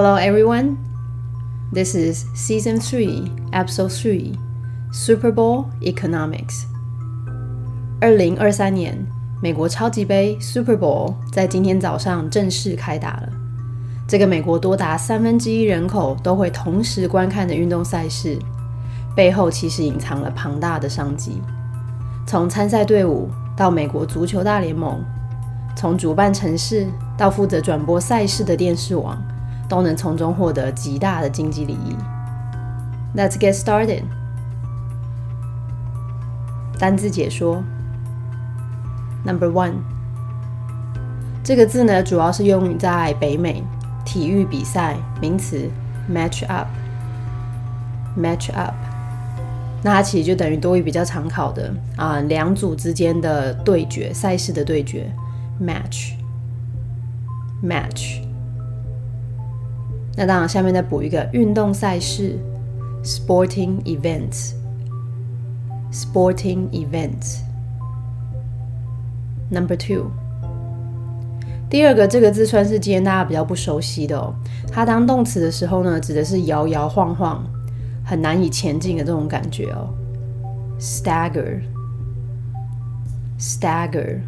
Hello, everyone. This is Season 3, Episode 3 Super Bowl Economics. 二零二三年美国超级杯 Super Bowl 在今天早上正式开打了。这个美国多达三分之一人口都会同时观看的运动赛事，背后其实隐藏了庞大的商机。从参赛队伍到美国足球大联盟，从主办城市到负责转播赛事的电视网。都能从中获得极大的经济利益。Let's get started。单字解说。Number one，这个字呢，主要是用在北美体育比赛，名词 match up。match up，那它其实就等于多于比较常考的啊，两组之间的对决，赛事的对决，match。match。那当然，下面再补一个运动赛事，sporting events，sporting events。Number two，第二个这个字算是今天大家比较不熟悉的哦。它当动词的时候呢，指的是摇摇晃晃、很难以前进的这种感觉哦。Stagger，stagger，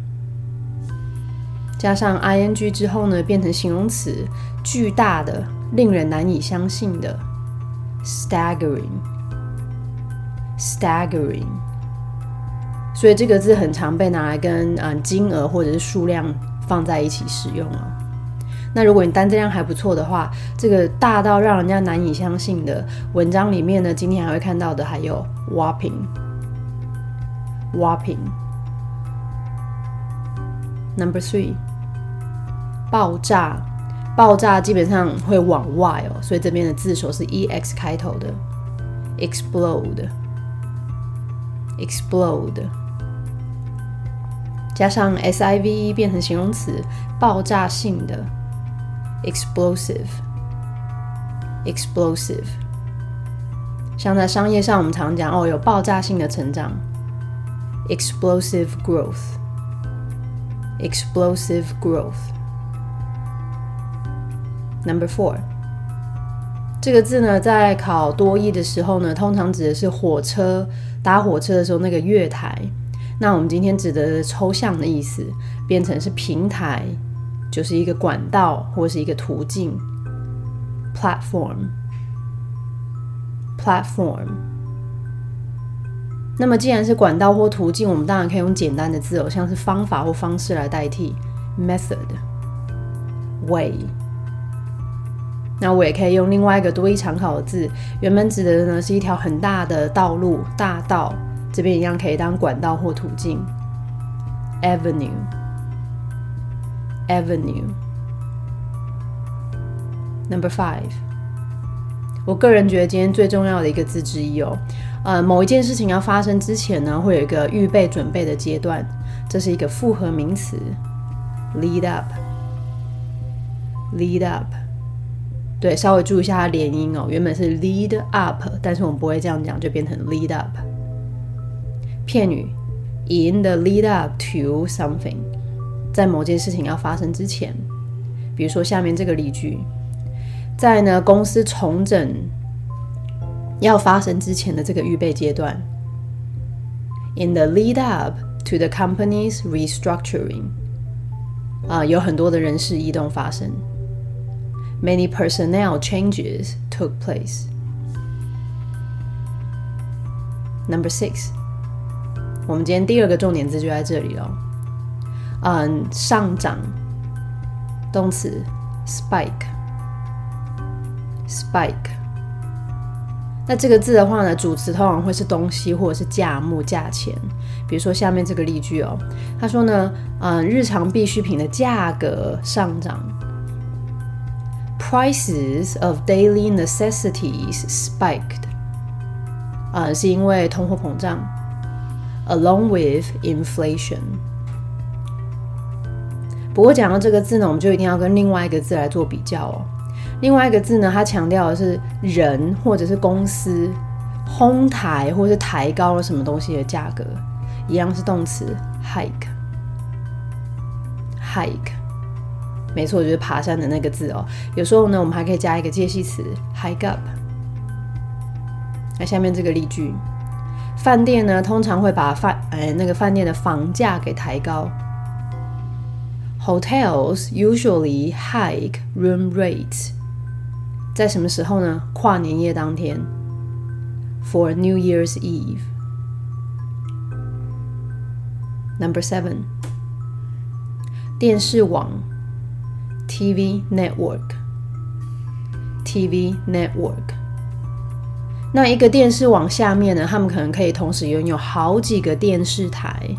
加上 ing 之后呢，变成形容词，巨大的。令人难以相信的，staggering，staggering，所以这个字很常被拿来跟嗯金额或者是数量放在一起使用哦。那如果你单字量还不错的话，这个大到让人家难以相信的文章里面呢，今天还会看到的还有 whopping，whopping。Number three，爆炸。爆炸基本上会往外哦，所以这边的字首是 e x 开头的，explode，explode，加上 s i v 变成形容词，爆炸性的，explosive，explosive。像在商业上，我们常讲哦，有爆炸性的成长，explosive growth，explosive growth。Number four，这个字呢，在考多义的时候呢，通常指的是火车搭火车的时候那个月台。那我们今天指的抽象的意思，变成是平台，就是一个管道或是一个途径。Platform，platform。那么既然是管道或途径，我们当然可以用简单的字哦，像是方法或方式来代替。Method，way。那我也可以用另外一个多义常考的字，原本指的呢是一条很大的道路、大道，这边一样可以当管道或途径。Avenue，Avenue。Number five，我个人觉得今天最重要的一个字之一哦，呃，某一件事情要发生之前呢，会有一个预备准备的阶段，这是一个复合名词，lead up，lead up。对，稍微注意一下它连音哦。原本是 lead up，但是我们不会这样讲，就变成 lead up。片语 in the lead up to something，在某件事情要发生之前，比如说下面这个例句，在呢公司重整要发生之前的这个预备阶段，in the lead up to the company's restructuring，啊，有很多的人事异动发生。Many personnel changes took place. Number six，我们今天第二个重点字就在这里了。嗯，上涨，动词 spike，spike。那这个字的话呢，主词通常会是东西或者是价目、价钱。比如说下面这个例句哦，他说呢，嗯，日常必需品的价格上涨。Prices of daily necessities spiked，啊，是因为通货膨胀，along with inflation。不过讲到这个字呢，我们就一定要跟另外一个字来做比较哦。另外一个字呢，它强调的是人或者是公司哄抬或是抬高了什么东西的价格，一样是动词 hike，hike。没错，就是爬山的那个字哦。有时候呢，我们还可以加一个介系词 hike up。那下面这个例句，饭店呢通常会把饭哎那个饭店的房价给抬高。Hotels usually hike room rates。在什么时候呢？跨年夜当天，for New Year's Eve。Number seven，电视网，TV network，TV network。那一个电视网下面呢，他们可能可以同时拥有好几个电视台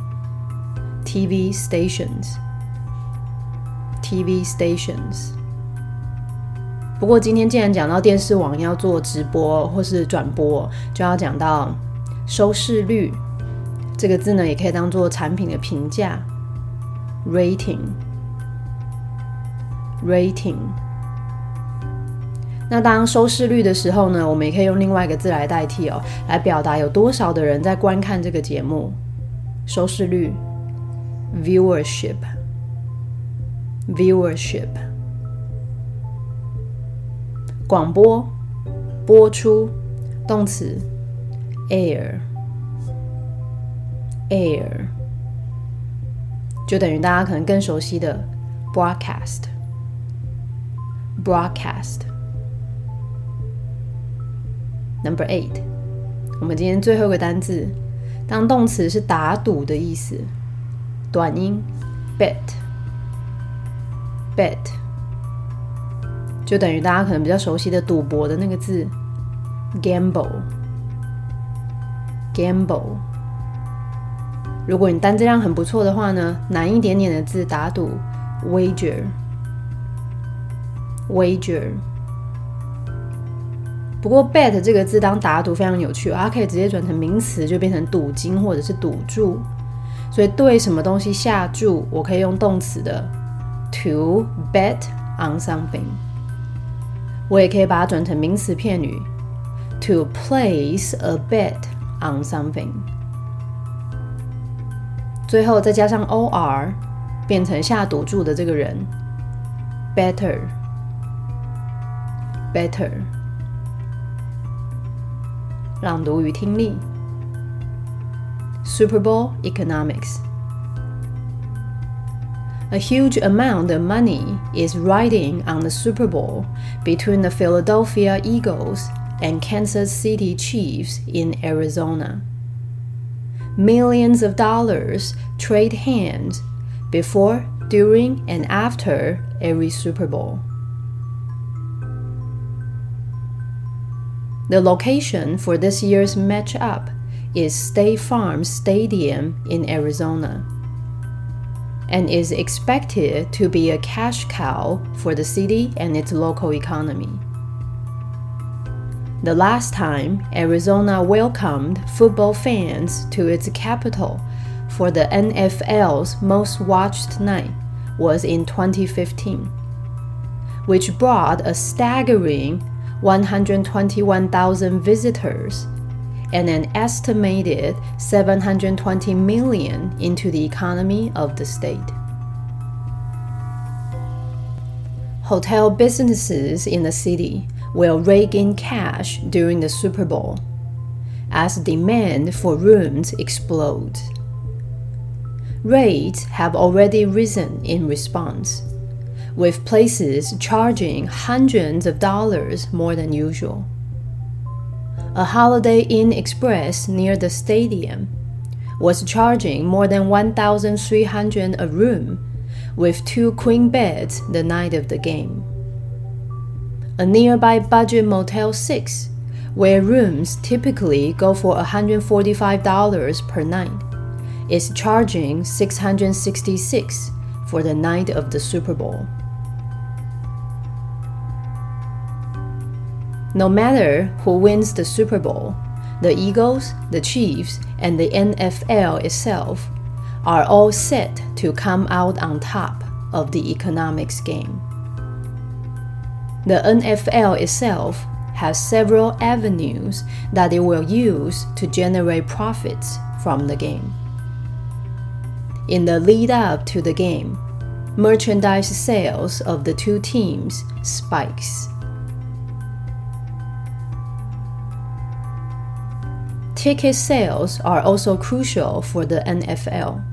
，TV stations，TV stations。不过今天既然讲到电视网要做直播或是转播，就要讲到收视率这个字呢，也可以当做产品的评价，rating。Rating。那当收视率的时候呢，我们也可以用另外一个字来代替哦，来表达有多少的人在观看这个节目，收视率，viewership，viewership。广播。播出。动词。air air 就等于大家可能更熟悉的 broadcast broadcast. Number eight. 我们今天最后一个单字当动词是打赌的意思。短音 bet bet 就等于大家可能比较熟悉的赌博的那个字，gamble，gamble。如果你单字量很不错的话呢，难一点点的字打赌 wager. Wager。不过 bet 这个字当打赌非常有趣，它可以直接转成名词，就变成赌金或者是赌注。所以对什么东西下注，我可以用动词的 to bet on something。我也可以把它转成名词片语，to place a bet on something。最后再加上 or，变成下赌注的这个人，better ，better，better。朗读与听力，Super Bowl economics。A huge amount of money is riding on the Super Bowl between the Philadelphia Eagles and Kansas City Chiefs in Arizona. Millions of dollars trade hands before, during, and after every Super Bowl. The location for this year's matchup is State Farm Stadium in Arizona and is expected to be a cash cow for the city and its local economy. The last time Arizona welcomed football fans to its capital for the NFL's most watched night was in 2015, which brought a staggering 121,000 visitors and an estimated 720 million into the economy of the state. Hotel businesses in the city will rake in cash during the Super Bowl as demand for rooms explodes. Rates have already risen in response, with places charging hundreds of dollars more than usual a Holiday Inn Express near the stadium was charging more than 1,300 a room, with two queen beds the night of the game. A nearby budget Motel 6, where rooms typically go for $145 per night, is charging 666 for the night of the Super Bowl. No matter who wins the Super Bowl, the Eagles, the Chiefs, and the NFL itself are all set to come out on top of the economics game. The NFL itself has several avenues that it will use to generate profits from the game. In the lead up to the game, merchandise sales of the two teams spikes. Ticket sales are also crucial for the NFL.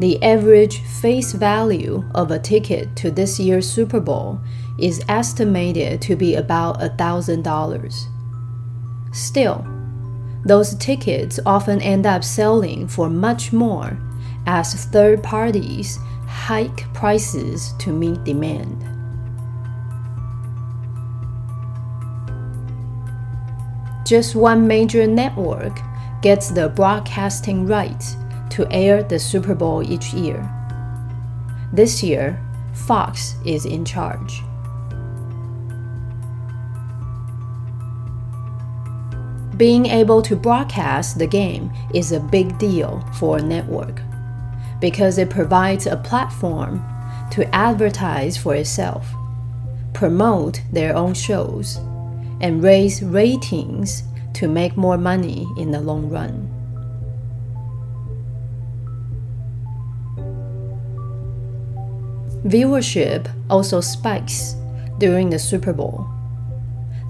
The average face value of a ticket to this year's Super Bowl is estimated to be about $1,000. Still, those tickets often end up selling for much more as third parties hike prices to meet demand. Just one major network gets the broadcasting rights to air the Super Bowl each year. This year, Fox is in charge. Being able to broadcast the game is a big deal for a network because it provides a platform to advertise for itself, promote their own shows, and raise ratings to make more money in the long run. Viewership also spikes during the Super Bowl.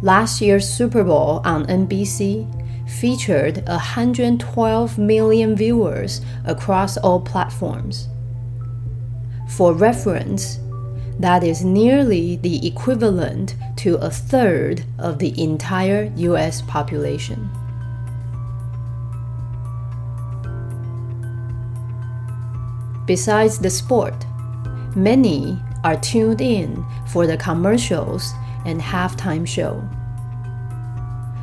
Last year's Super Bowl on NBC featured 112 million viewers across all platforms. For reference, that is nearly the equivalent to a third of the entire US population. Besides the sport, many are tuned in for the commercials and halftime show.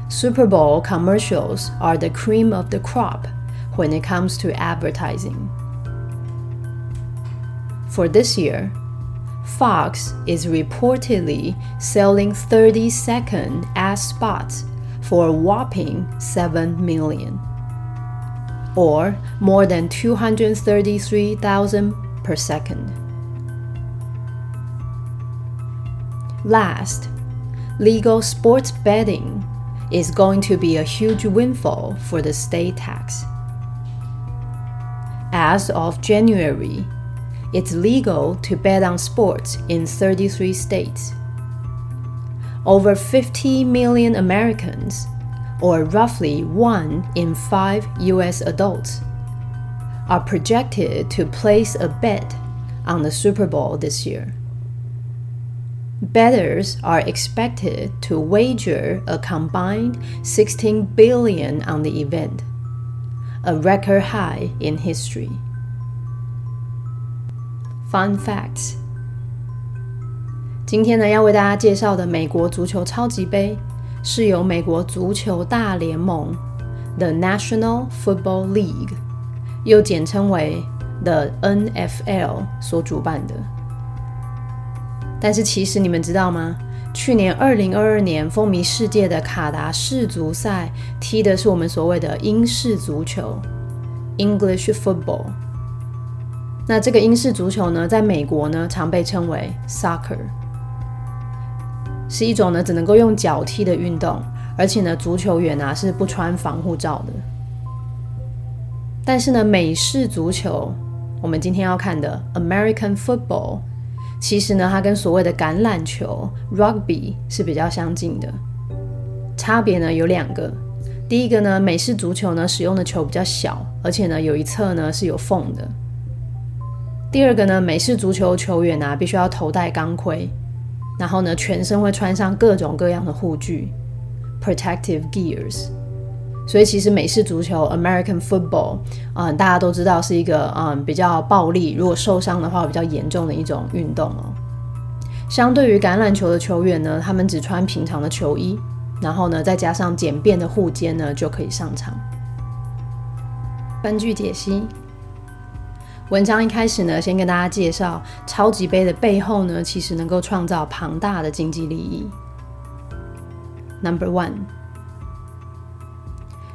Super Bowl commercials are the cream of the crop when it comes to advertising. For this year, Fox is reportedly selling 30 second ad spots for a whopping 7 million, or more than 233,000 per second. Last, legal sports betting is going to be a huge windfall for the state tax. As of January, it's legal to bet on sports in 33 states. Over 50 million Americans, or roughly one in five US adults, are projected to place a bet on the Super Bowl this year. Bettors are expected to wager a combined 16 billion on the event, a record high in history. Fun fact，今天呢，要为大家介绍的美国足球超级杯是由美国足球大联盟 （The National Football League） 又简称为 The NFL 所主办的。但是其实你们知道吗？去年二零二二年风靡世界的卡达世足赛踢的是我们所谓的英式足球 （English football）。那这个英式足球呢，在美国呢常被称为 soccer，是一种呢只能够用脚踢的运动，而且呢足球员啊是不穿防护罩的。但是呢美式足球，我们今天要看的 American football。其实呢，它跟所谓的橄榄球 （rugby） 是比较相近的。差别呢有两个。第一个呢，美式足球呢使用的球比较小，而且呢有一侧呢是有缝的。第二个呢，美式足球球员啊必须要头戴钢盔，然后呢全身会穿上各种各样的护具 （protective gears）。所以其实美式足球 （American football） 啊，大家都知道是一个嗯比较暴力，如果受伤的话比较严重的一种运动哦。相对于橄榄球的球员呢，他们只穿平常的球衣，然后呢再加上简便的护肩呢就可以上场。根据解析，文章一开始呢，先跟大家介绍超级杯的背后呢，其实能够创造庞大的经济利益。Number one。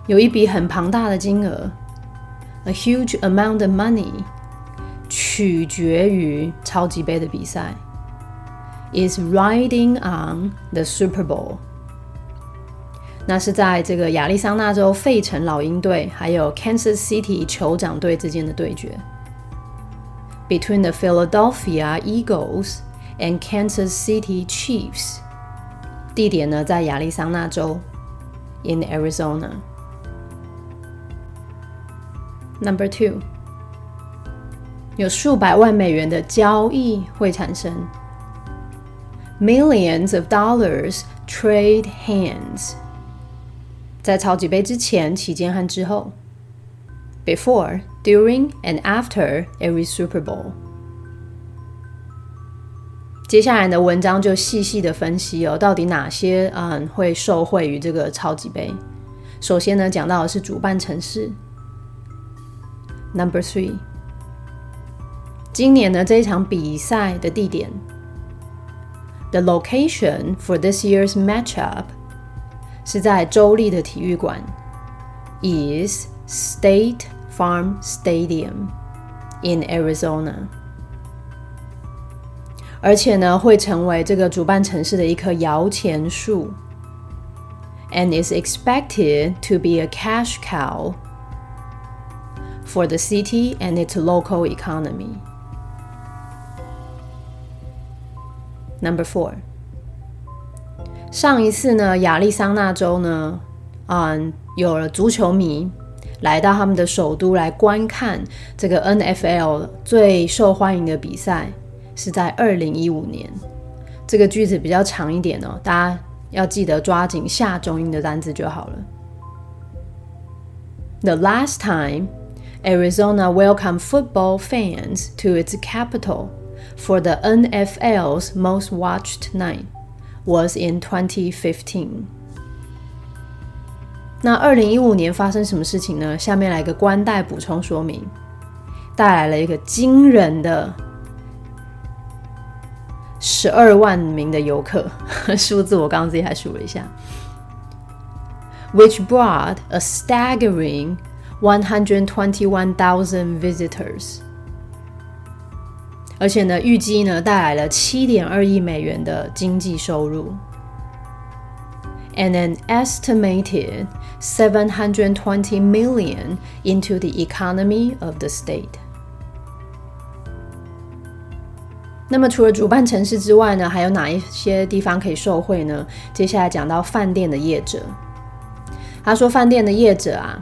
有一笔很庞大的金额，a huge amount of money，取决于超级杯的比赛，is riding on the Super Bowl。那是在这个亚利桑那州费城老鹰队还有 Kansas City 酋长队之间的对决。between the Philadelphia Eagles and Kansas City Chiefs。地点呢在亚利桑那州，in Arizona。Number two，有数百万美元的交易会产生，millions of dollars trade hands。在超级杯之前、期间和之后，before, During, and after every Super Bowl。接下来的文章就细细的分析哦，到底哪些嗯会受惠于这个超级杯？首先呢，讲到的是主办城市。Number three，今年的这一场比赛的地点，the location for this year's matchup 是在州立的体育馆，is State Farm Stadium in Arizona。而且呢，会成为这个主办城市的一棵摇钱树，and is expected to be a cash cow for the city and its local economy. Number four，上一次呢，亚利桑那州呢，嗯，有了足球迷 来到他们的首都来观看这个 NFL 最受欢迎的比赛。是在二零一五年，这个句子比较长一点哦，大家要记得抓紧下中音的单词就好了。The last time Arizona welcomed football fans to its capital for the NFL's most watched night was in 2015. 那二零一五年发生什么事情呢？下面来个官带补充说明，带来了一个惊人的。十二万名的游客，数字我刚刚自己还数了一下，which brought a staggering one hundred twenty-one thousand visitors。而且呢，预计呢带来了七点二亿美元的经济收入，and an estimated seven hundred twenty million into the economy of the state。那么除了主办城市之外呢，还有哪一些地方可以受惠呢？接下来讲到饭店的业者，他说饭店的业者啊，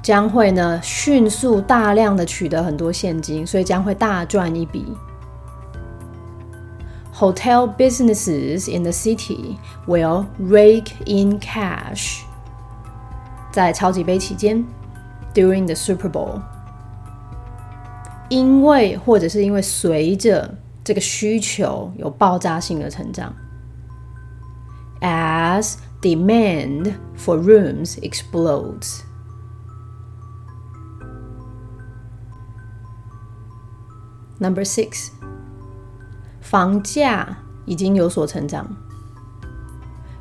将会呢迅速大量的取得很多现金，所以将会大赚一笔。Hotel businesses in the city will rake in cash。在超级杯期间，during the Super Bowl。因为或者是因为随着这个需求有爆炸性的成长，as demand for rooms explodes。Number six， 房价已经有所成长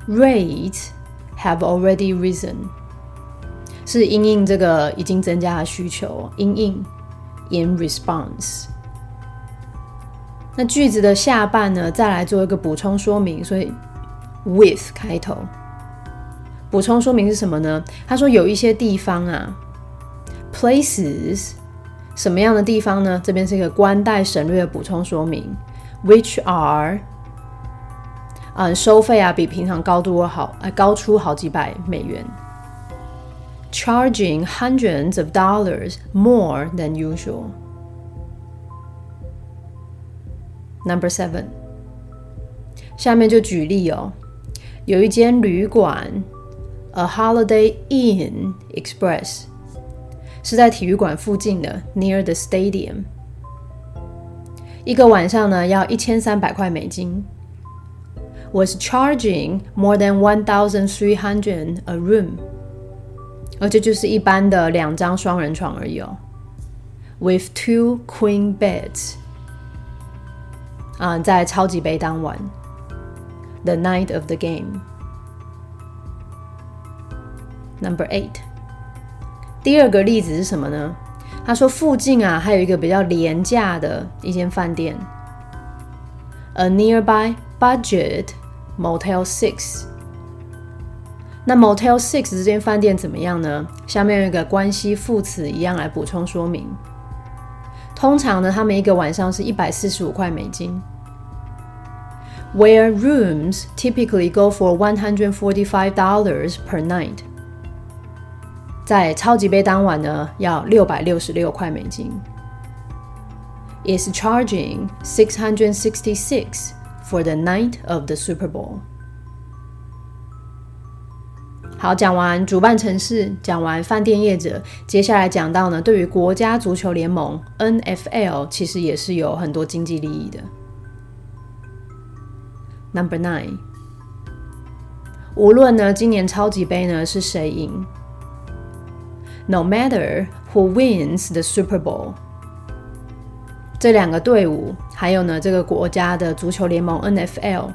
，rates have already risen，是因应这个已经增加的需求，因应。In response，那句子的下半呢，再来做一个补充说明。所以，with 开头，补充说明是什么呢？他说有一些地方啊，places 什么样的地方呢？这边是一个官带省略的补充说明 ，which are 嗯，收费啊比平常高多好，呃，高出好几百美元。charging hundreds of dollars more than usual. Number seven，下面就举例哦，有一间旅馆，A Holiday Inn Express，是在体育馆附近的，near the stadium。 一个晚上呢要一千三百块美金，was charging more than one thousand three hundred a room。而这就是一般的两张双人床而已哦，with two queen beds。啊，在超级杯当晚，the night of the game。Number eight，第二个例子是什么呢？ 他说附近啊还有一个比较廉价的一间饭店，a nearby budget Motel Six。那 Motel Six 这间饭店怎么样呢？下面有一个关系副词一样来补充说明。通常呢，他们一个晚上是一百四十五块美金。Where rooms typically go for one hundred forty-five dollars per night，在超级杯当晚呢，要六百六十六块美金。Is charging six hundred sixty-six for the night of the Super Bowl。好，讲完主办城市，讲完饭店业者，接下来讲到呢，对于国家足球联盟 NFL，其实也是有很多经济利益的。Number nine，无论呢今年超级杯呢是谁赢 ，No matter who wins the Super Bowl，这两个队伍还有呢这个国家的足球联盟 NFL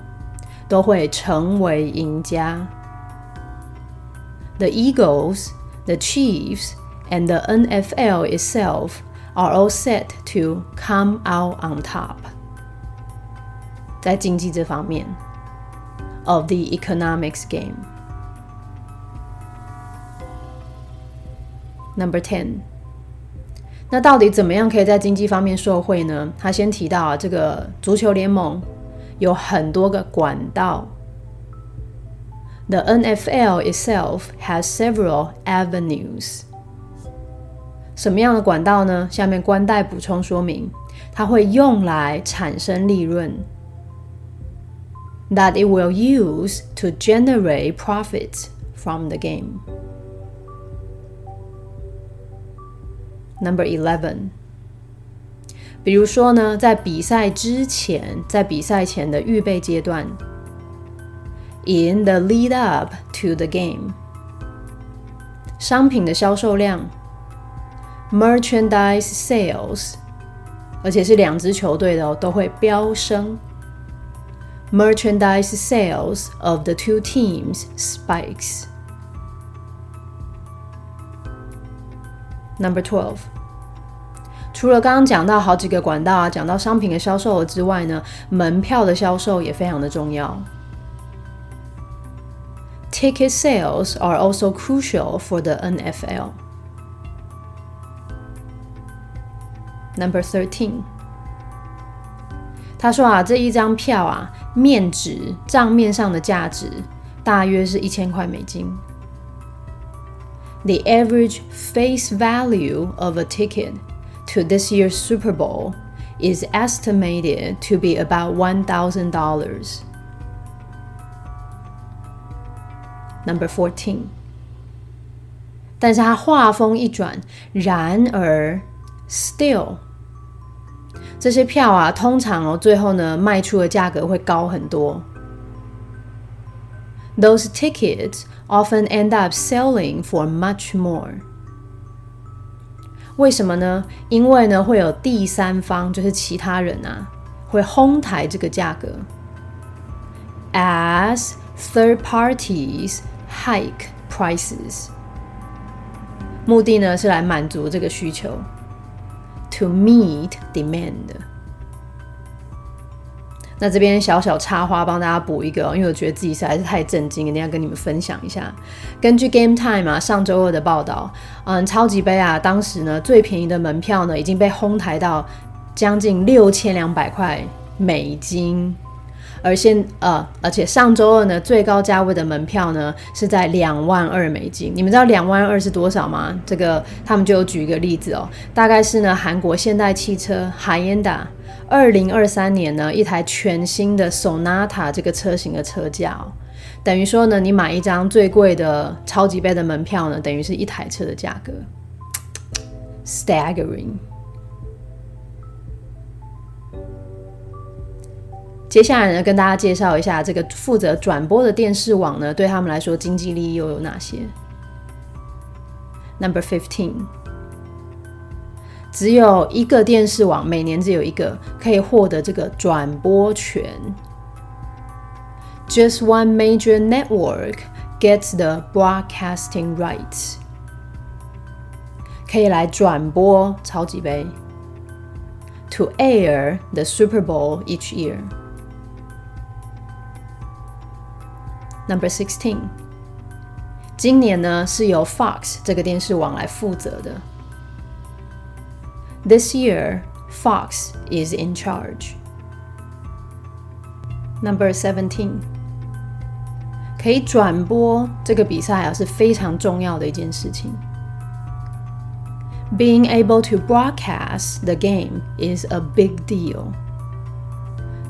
都会成为赢家。The Eagles, the Chiefs, and the NFL itself are all set to come out on top. 在经济这方面，of the economics game. Number ten. 那到底怎么样可以在经济方面受惠呢？他先提到啊，这个足球联盟有很多个管道。The NFL itself has several avenues. 什么样的管道呢？下面官代补充说明，它会用来产生利润。That it will use to generate profits from the game. Number eleven. 比如说呢，在比赛之前，在比赛前的预备阶段。in the lead up to the game. 商品的销售量，merchandise sales，而且是两支球队的哦，都会飙升。Merchandise sales of the two teams spikes. Number twelve. 除了刚刚讲到好几个管道啊，讲到商品的销售额之外呢，门票的销售也非常的重要。Ticket sales are also crucial for the NFL. Number thirteen，他说啊，这一张票啊，面值账面上的价值大约是一千块美金。The average face value of a ticket to this year's Super Bowl is estimated to be about one thousand dollars. Number fourteen，但是他话锋一转，然而，still，这些票啊，通常哦，最后呢，卖出的价格会高很多。Those tickets often end up selling for much more。为什么呢？因为呢，会有第三方，就是其他人啊，会哄抬这个价格。As third parties hike prices，目的呢是来满足这个需求，to meet demand。 那这边小小插花帮大家补一个，因为我觉得自己实在是太震惊，一定要跟你们分享一下。根据 Game Time 啊上周二的报道，嗯，超级杯啊，当时呢最便宜的门票呢已经被哄抬到将近六千两百块美金。而现呃，而且上周二呢，最高价位的门票呢是在两万二美金。你们知道两万二是多少吗？这个他们就举一个例子哦，大概是呢韩国现代汽车 Hyundai 二零二三年呢一台全新的 Sonata 这个车型的车价哦，等于说呢你买一张最贵的超级杯的门票呢，等于是一台车的价格，staggering。接下来呢，跟大家介绍一下这个负责转播的电视网呢，对他们来说经济利益又有哪些？Number fifteen，只有一个电视网，每年只有一个可以获得这个转播权。Just one major network gets the broadcasting rights，可以来转播超级杯，to air the Super Bowl each year。Number sixteen，今年呢是由 Fox 这个电视网来负责的。This year, Fox is in charge. Number seventeen，可以转播这个比赛啊是非常重要的一件事情。Being able to broadcast the game is a big deal.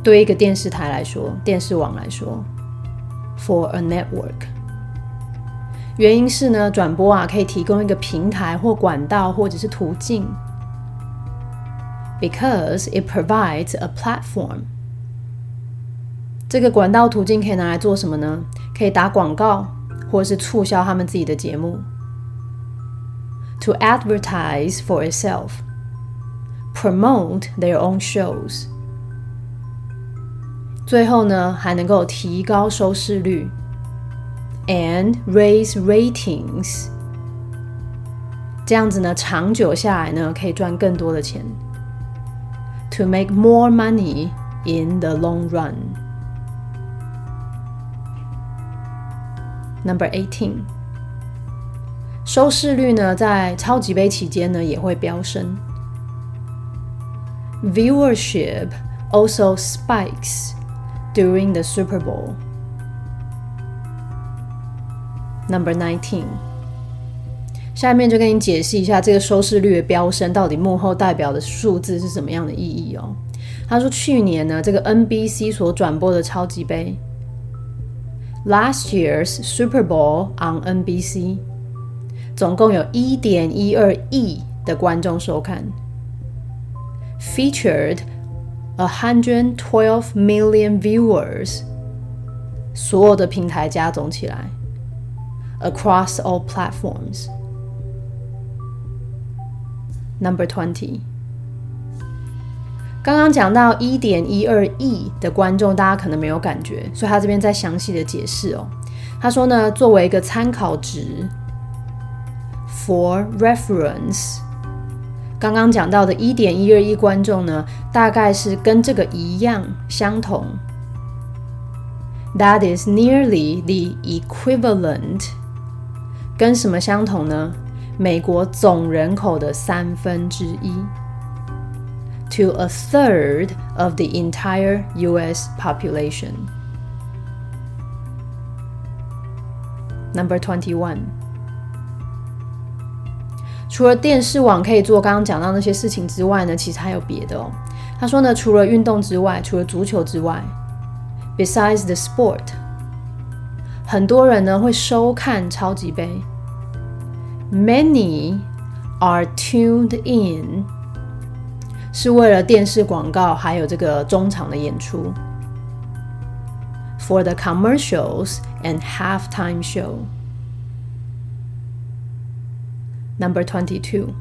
对一个电视台来说，电视网来说，for a network。原因是呢，转播啊可以提供一个平台或管道或者是途径 ，because it provides a platform。这个管道途径可以拿来做什么呢？可以打广告，或是促销他们自己的节目，to advertise for itself，promote their own shows。最后呢，还能够提高收视率。and raise ratings。这样子呢，长久下来呢，可以赚更多的钱。 To make more money in the long run. Number eighteen，收视率呢，在超级杯期间呢也会飙升。Viewership also spikes during the Super Bowl. Number nineteen， 下面就跟你解释一下这个收视率的飙升到底幕后代表的数字是什么样的意义哦。他说，去年呢，这个 NBC 所转播的超级杯，Last year's Super Bowl on NBC，总共有一点一二亿的观众收看，featured a hundred twelve million viewers，所有的平台加总起来。across all platforms. Number twenty. 刚刚讲到一点一二亿的观众，大家可能没有感觉，所以他这边再详细的解释哦。他说呢，作为一个参考值，for reference，刚刚讲到的一点一二亿观众呢，大概是跟这个一样相同。That is nearly the equivalent 跟什么相同呢？美国总人口的三分之一，to a third of the entire U.S. population. Number twenty-one. 除了电视网可以做刚刚讲到那些事情之外呢，其实还有别的哦。他说呢，除了运动之外，除了足球之外，besides the sport。很多人呢会收看超级杯 ，Many are tuned in，是为了电视广告还有这个中场的演出，For the commercials and halftime show。Number twenty two，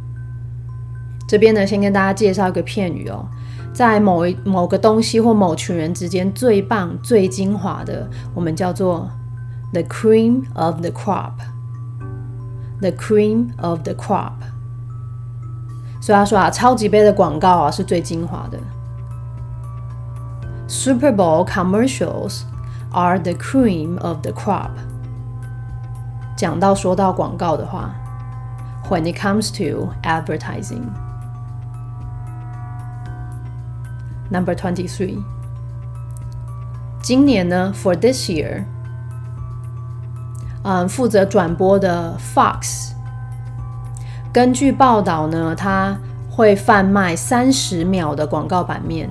这边呢先跟大家介绍一个片语哦，在某一某个东西或某群人之间最棒、最精华的，我们叫做。the cream of the crop. The cream of the crop. 所以他说啊，超级杯的广告啊是最精华的。Super Bowl commercials are the cream of the crop. 讲到说到广告的话，when it comes to advertising. Number twenty three. 今年呢，for this year. 嗯，负责转播的 Fox，根据报道呢，他会贩卖三十秒的广告版面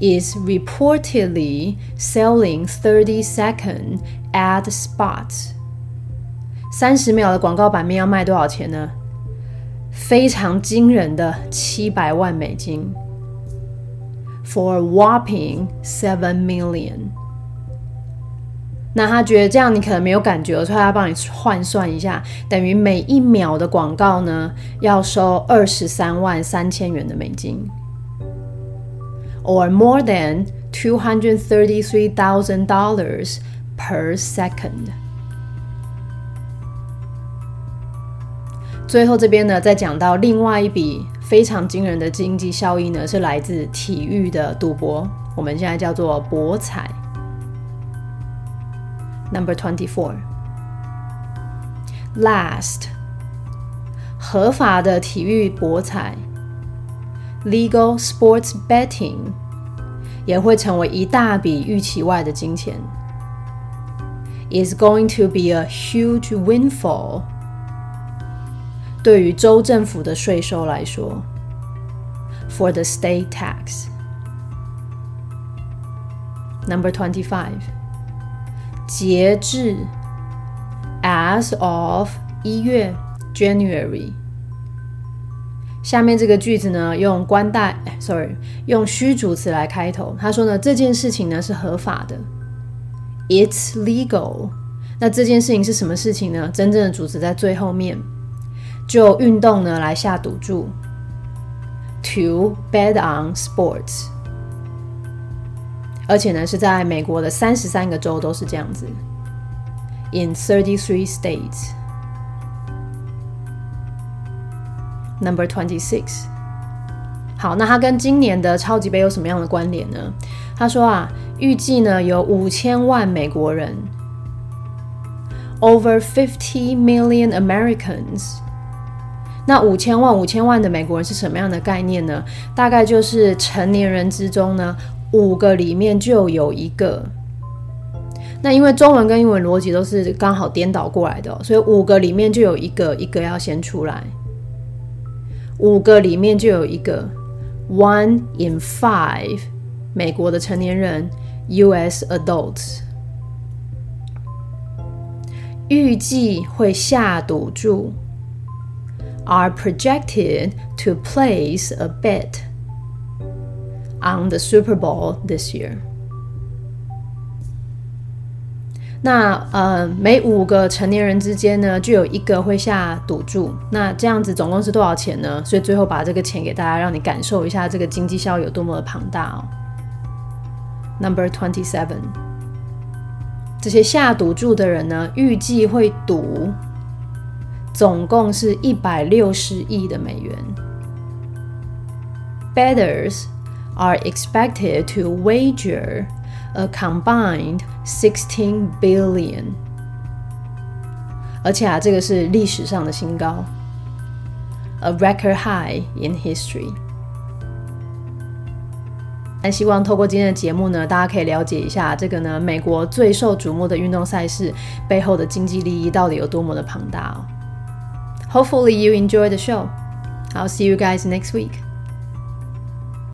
，is reportedly selling thirty-second ad spots。三十秒的广告版面要卖多少钱呢？非常惊人的七百万美金，for a whopping seven million。那他觉得这样你可能没有感觉，所以他帮你换算一下，等于每一秒的广告呢要收二十三万三千元的美金，or more than two hundred thirty-three thousand dollars per second。最后这边呢，再讲到另外一笔非常惊人的经济效益呢，是来自体育的赌博，我们现在叫做博彩。Number twenty four. Last，合法的体育博彩 legal sports betting 也会成为一大笔预期外的金钱。Is going to be a huge windfall 对于州政府的税收来说，for the state tax。Number twenty-five， 截至 as of 一月 January。下面这个句子呢，用关代，sorry，用虚主词来开头。他说呢，这件事情呢是合法的，It's legal。那这件事情是什么事情呢？真正的主词在最后面，就运动呢来下赌注，To bet on sports。而且呢是在美国的三十三个州都是这样子，In thirty-three states。Number twenty six，好，那它跟今年的超级杯有什么样的关联呢？他说啊，预计呢有五千万美国人，over fifty million Americans。那五千万五千万的美国人是什么样的概念呢？大概就是成年人之中呢，五个里面就有一个。那因为中文跟英文逻辑都是刚好颠倒过来的，所以五个里面就有一个，一个要先出来。五个里面就有一个，one in five，美国的成年人，U.S. adults，预计会下赌注，are projected to place a bet on the Super Bowl this year。那呃，每五个成年人之间呢，就有一个会下赌注。那这样子总共是多少钱呢？所以最后把这个钱给大家，让你感受一下这个经济效益有多么的庞大哦。Number twenty seven，这些下赌注的人呢，预计会赌总共是一百六十亿的美元。Bettors are expected to wager. a combined sixteen billion，而且啊，这个是历史上的新高，a record high in history。那希望透过今天的节目呢，大家可以了解一下这个呢，美国最受瞩目的运动赛事背后的经济利益到底有多么的庞大哦。Hopefully you enjoy the show. I'll see you guys next week.